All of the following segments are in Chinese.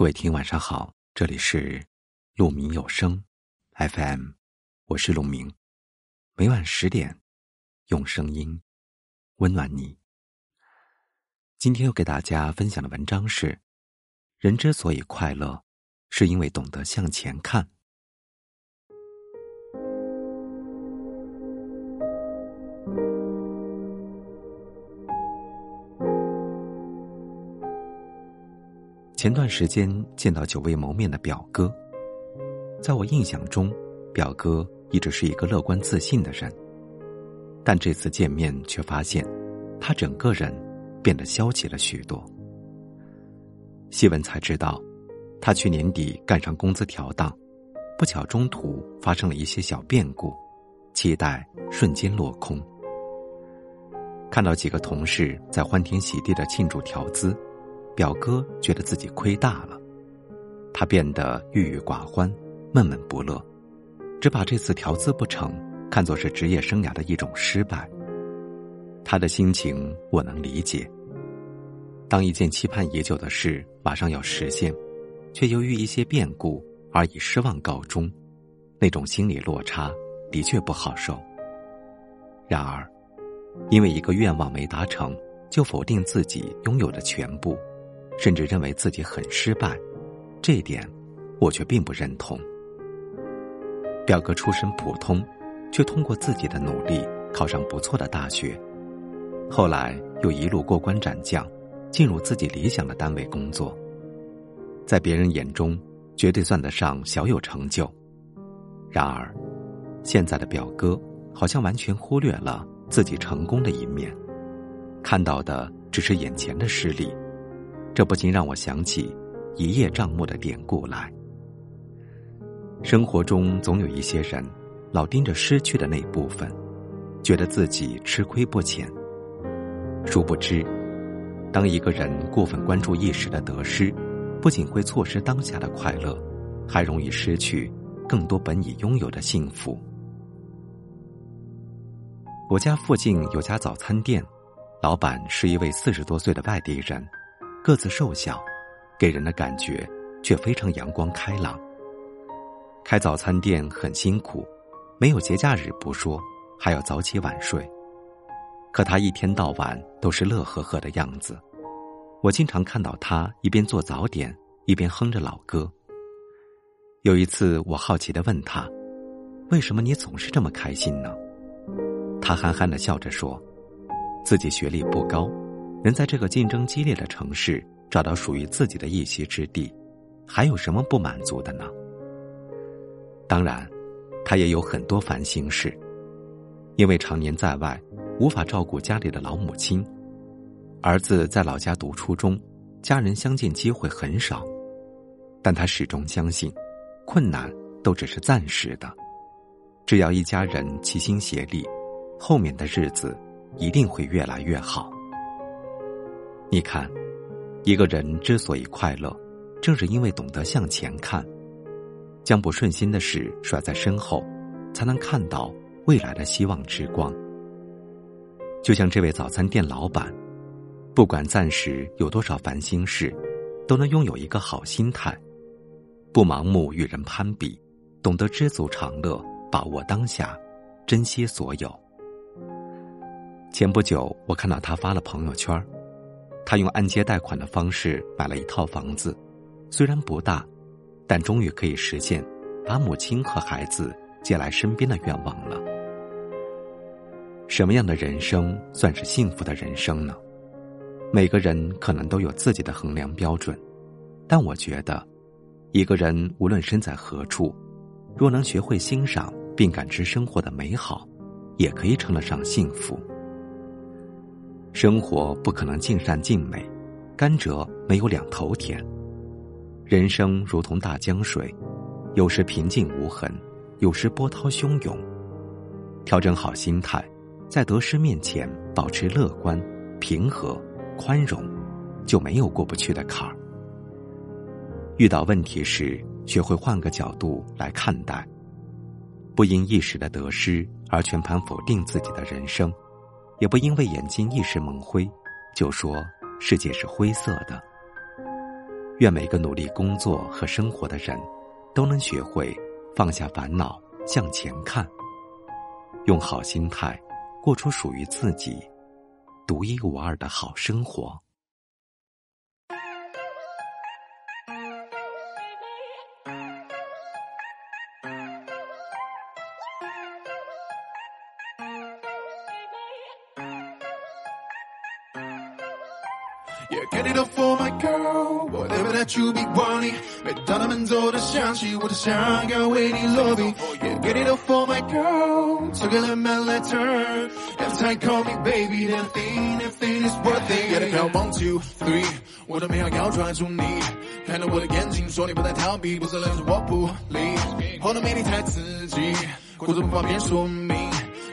各位听，晚上好，这里是鹿鸣有声 FM，我是鹿鸣，每晚十点用声音温暖你。今天要给大家分享的文章是：人之所以快乐，是因为懂得向前看。前段时间见到久未谋面的表哥，在我印象中，表哥一直是一个乐观自信的人，但这次见面却发现，他整个人变得消极了许多。细问才知道，他去年底赶上工资调档，不巧中途发生了一些小变故，期待瞬间落空。看到几个同事在欢天喜地的庆祝调资。表哥觉得自己亏大了，他变得郁郁寡欢、闷闷不乐，只把这次调资不成看作是职业生涯的一种失败。他的心情我能理解。当一件期盼已久的事马上要实现，却由于一些变故而以失望告终，那种心理落差的确不好受。然而，因为一个愿望没达成，就否定自己拥有的全部。甚至认为自己很失败，这一点我却并不认同。表哥出身普通，却通过自己的努力考上不错的大学，后来又一路过关斩将，进入自己理想的单位工作，在别人眼中绝对算得上小有成就。然而，现在的表哥好像完全忽略了自己成功的一面，看到的只是眼前的失利。这不禁让我想起“一叶障目”的典故来。生活中总有一些人，老盯着失去的那部分，觉得自己吃亏不浅。殊不知，当一个人过分关注一时的得失，不仅会错失当下的快乐，还容易失去更多本已拥有的幸福。我家附近有家早餐店，老板是一位四十多岁的外地人。个子瘦小，给人的感觉却非常阳光开朗。开早餐店很辛苦，没有节假日不说，还要早起晚睡。可他一天到晚都是乐呵呵的样子，我经常看到他一边做早点，一边哼着老歌。有一次，我好奇的问他：“为什么你总是这么开心呢？”他憨憨的笑着说：“自己学历不高。”能在这个竞争激烈的城市找到属于自己的一席之地，还有什么不满足的呢？当然，他也有很多烦心事，因为常年在外，无法照顾家里的老母亲，儿子在老家读初中，家人相见机会很少。但他始终相信，困难都只是暂时的，只要一家人齐心协力，后面的日子一定会越来越好。你看，一个人之所以快乐，正是因为懂得向前看，将不顺心的事甩在身后，才能看到未来的希望之光。就像这位早餐店老板，不管暂时有多少烦心事，都能拥有一个好心态，不盲目与人攀比，懂得知足常乐，把握当下，珍惜所有。前不久，我看到他发了朋友圈他用按揭贷款的方式买了一套房子，虽然不大，但终于可以实现把母亲和孩子接来身边的愿望了。什么样的人生算是幸福的人生呢？每个人可能都有自己的衡量标准，但我觉得，一个人无论身在何处，若能学会欣赏并感知生活的美好，也可以称得上幸福。生活不可能尽善尽美，甘蔗没有两头甜。人生如同大江水，有时平静无痕，有时波涛汹涌。调整好心态，在得失面前保持乐观、平和、宽容，就没有过不去的坎儿。遇到问题时，学会换个角度来看待，不因一时的得失而全盘否定自己的人生。也不因为眼睛一时蒙灰，就说世界是灰色的。愿每个努力工作和生活的人，都能学会放下烦恼，向前看，用好心态过出属于自己独一无二的好生活。Yeah, get it up for my girl, whatever that you be wanting。每当他们走的想起，我都想要为你落笔。Yeah, get it up for my girl, took a my letter. Every time call me baby, then thing, everything is worth it. Yeah, count one, two, three，我的美好要抓住你。看着我的眼睛，说你不再逃避，不是认识我不理。后的美丽太刺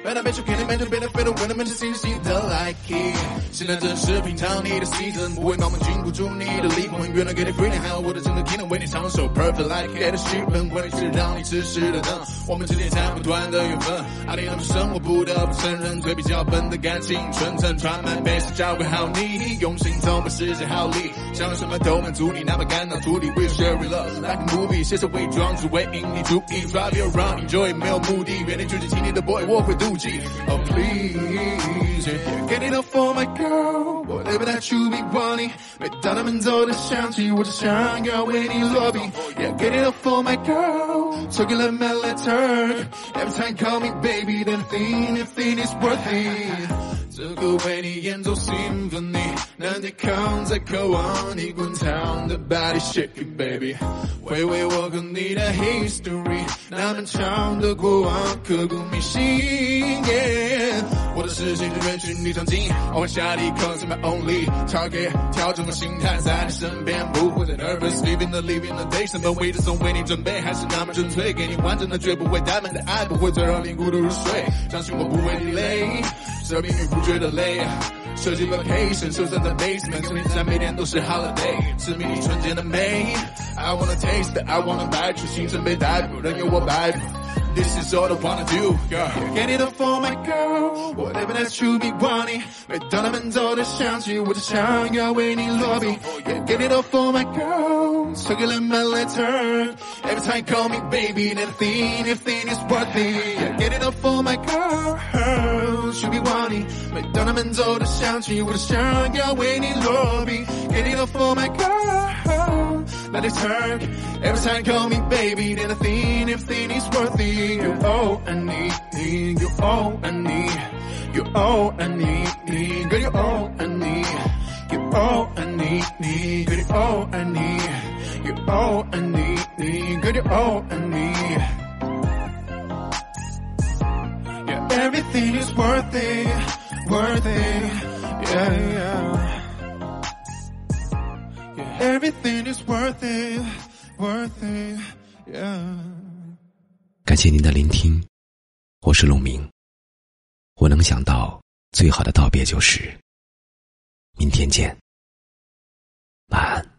激，故作不方便说明。原来没出片里面就变得飞的，为了满足心细的 like。现在正是品尝你的 season，不会盲目禁锢住你的灵魂。原来给你 feeling，还有我的真的技能为你唱首 perfect like it 的剧本，为的是让你痴痴的等。我们之间斩不断的缘分，爱你那么深，我不得不承认，嘴比较笨的感情，纯真传满每次交给好你，用心走满世界好礼，想要什么都满足你，哪怕感到土地。We share love like a movie，携手伪装只为引你注意，drive you around enjoy 没有目的，原地追求青年的 boy，我会妒忌。Oh please, yeah, get it up for my girl, whatever that you be wanting。每当他们走的想起，我只想要为你落笔。Yeah, get it up for my girl, talking like my letter. Every time call me baby, then think if it is worth it。这个为你演奏 symphony，难抵抗在渴望你滚烫的 body shaking baby。回味我和你的 history，那漫长的过往刻骨铭心。我的视线就远去你场景，偶尔下地 cause my only target，调整我心态在你身边，不会再 nervous，living the living the day，什么位置总为你准备，还是那么纯粹，给你完整的，绝不会怠慢的爱，不会再让你孤独入睡，相信我不会你累。这命运不觉得累，设计 vacation，收藏在 basement，从现在每天都是 holiday，痴迷你纯洁的美。I wanna taste，I wanna bite，出心声被逮捕，任由我摆布。This is all I wanna do, girl. Get it up for my girl, whatever that you be wanting. 每当他们走的想起，我只想要为你落笔。Yeah, get it up for my girl, so you let my letter. Every time call me baby, anything, anything is worth it. Yeah, get it up for my girl, she be wanting. 每当他们走的想起，我只想要为你落笔。Get it up for my girl, let turn. Every time call me baby, anything, anything is worth it. You're all I need, you're all I need, you're all I need, girl, you're all I need, you're all I need, girl, you're all I need, you're all I need, girl, you're all I need. Yeah, everything is worth it, worth it, yeah, yeah. Everything is worth it, worth it, yeah. 感谢您的聆听，我是陆明。我能想到最好的道别就是明天见，晚安。